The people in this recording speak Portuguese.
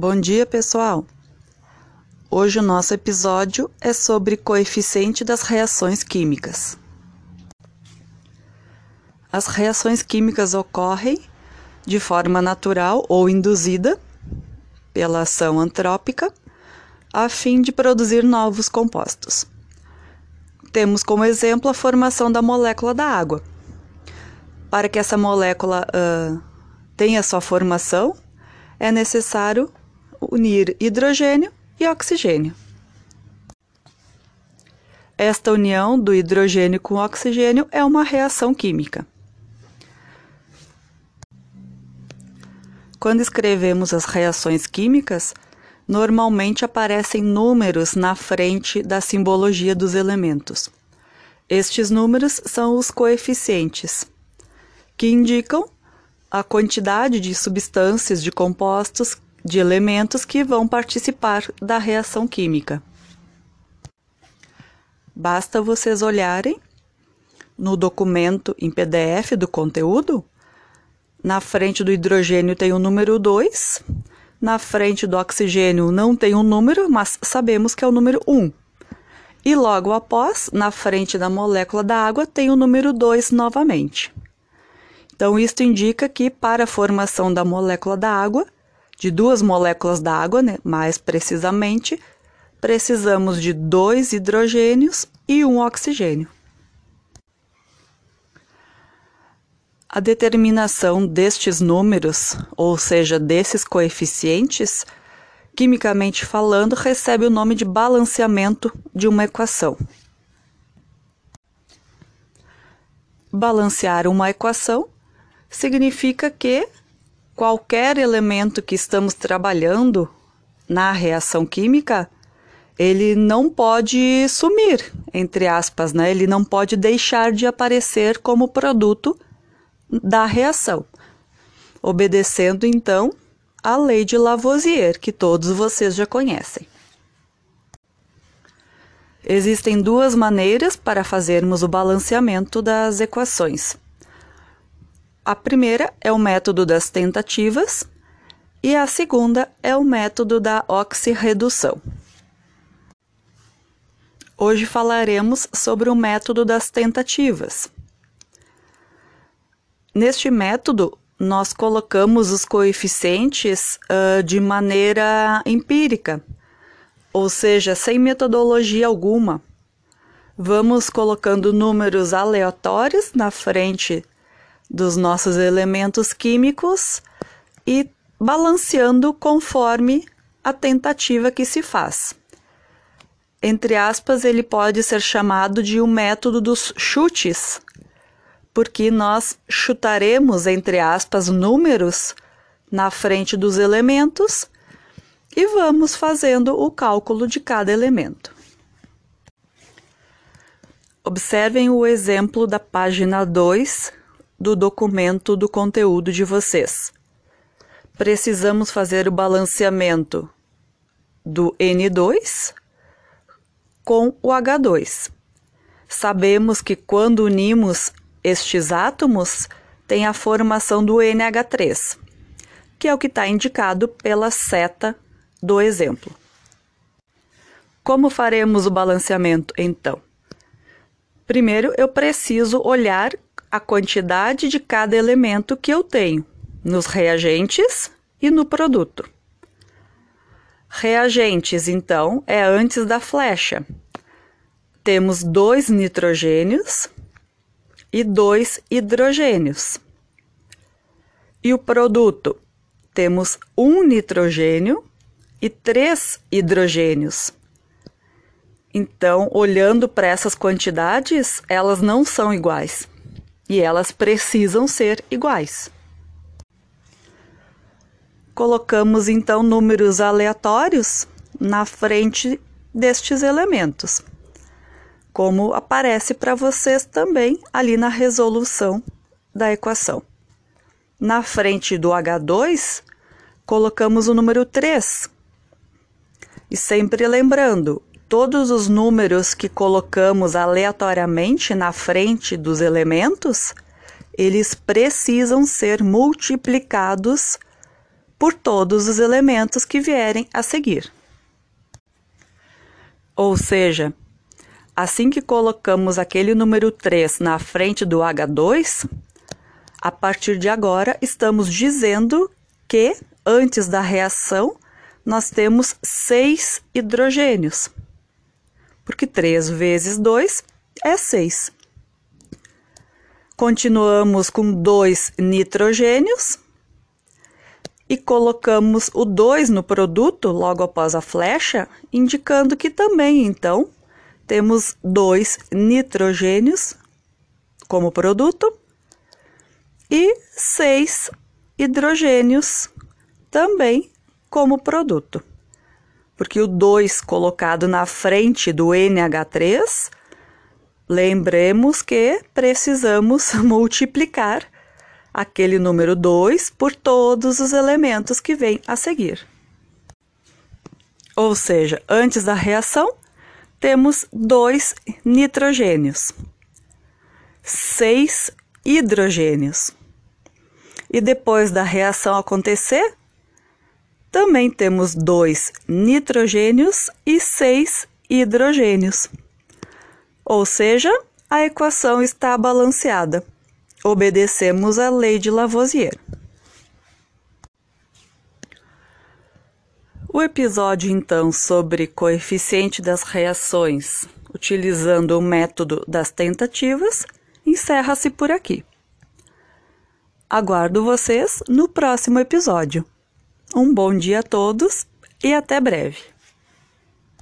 Bom dia, pessoal! Hoje o nosso episódio é sobre coeficiente das reações químicas. As reações químicas ocorrem de forma natural ou induzida pela ação antrópica a fim de produzir novos compostos. Temos como exemplo a formação da molécula da água. Para que essa molécula uh, tenha sua formação, é necessário unir hidrogênio e oxigênio. Esta união do hidrogênio com oxigênio é uma reação química. Quando escrevemos as reações químicas, normalmente aparecem números na frente da simbologia dos elementos. Estes números são os coeficientes, que indicam a quantidade de substâncias, de compostos, de elementos que vão participar da reação química. Basta vocês olharem no documento em PDF do conteúdo. Na frente do hidrogênio tem o número 2, na frente do oxigênio não tem um número, mas sabemos que é o número 1. E logo após, na frente da molécula da água, tem o número 2 novamente. Então, isto indica que para a formação da molécula da água, de duas moléculas da água, né, mais precisamente, precisamos de dois hidrogênios e um oxigênio. A determinação destes números, ou seja, desses coeficientes, quimicamente falando, recebe o nome de balanceamento de uma equação. Balancear uma equação significa que qualquer elemento que estamos trabalhando na reação química, ele não pode sumir, entre aspas, né? Ele não pode deixar de aparecer como produto da reação. Obedecendo então a lei de Lavoisier, que todos vocês já conhecem. Existem duas maneiras para fazermos o balanceamento das equações. A primeira é o método das tentativas e a segunda é o método da oxirredução. Hoje falaremos sobre o método das tentativas. Neste método, nós colocamos os coeficientes uh, de maneira empírica, ou seja, sem metodologia alguma. Vamos colocando números aleatórios na frente dos nossos elementos químicos e balanceando conforme a tentativa que se faz. Entre aspas, ele pode ser chamado de o um método dos chutes, porque nós chutaremos, entre aspas, números na frente dos elementos e vamos fazendo o cálculo de cada elemento. Observem o exemplo da página 2 do documento do conteúdo de vocês. Precisamos fazer o balanceamento do N2 com o H2. Sabemos que quando unimos estes átomos, tem a formação do NH3, que é o que está indicado pela seta do exemplo. Como faremos o balanceamento então? Primeiro, eu preciso olhar a quantidade de cada elemento que eu tenho nos reagentes e no produto. Reagentes, então, é antes da flecha. Temos dois nitrogênios e dois hidrogênios. E o produto? Temos um nitrogênio e três hidrogênios. Então, olhando para essas quantidades, elas não são iguais e elas precisam ser iguais. Colocamos então números aleatórios na frente destes elementos, como aparece para vocês também ali na resolução da equação. Na frente do H2, colocamos o número 3. E sempre lembrando, todos os números que colocamos aleatoriamente na frente dos elementos, eles precisam ser multiplicados por todos os elementos que vierem a seguir. Ou seja, assim que colocamos aquele número 3 na frente do H2, a partir de agora estamos dizendo que antes da reação nós temos 6 hidrogênios, porque 3 vezes 2 é 6. Continuamos com 2 nitrogênios e colocamos o 2 no produto logo após a flecha, indicando que também, então, temos dois nitrogênios como produto e seis hidrogênios também como produto. Porque o 2 colocado na frente do NH3, lembremos que precisamos multiplicar aquele número 2 por todos os elementos que vêm a seguir. Ou seja, antes da reação, temos dois nitrogênios, seis hidrogênios. E depois da reação acontecer, também temos dois nitrogênios e seis hidrogênios. Ou seja, a equação está balanceada obedecemos à lei de Lavoisier. O episódio, então, sobre coeficiente das reações utilizando o método das tentativas encerra-se por aqui. Aguardo vocês no próximo episódio. Um bom dia a todos e até breve.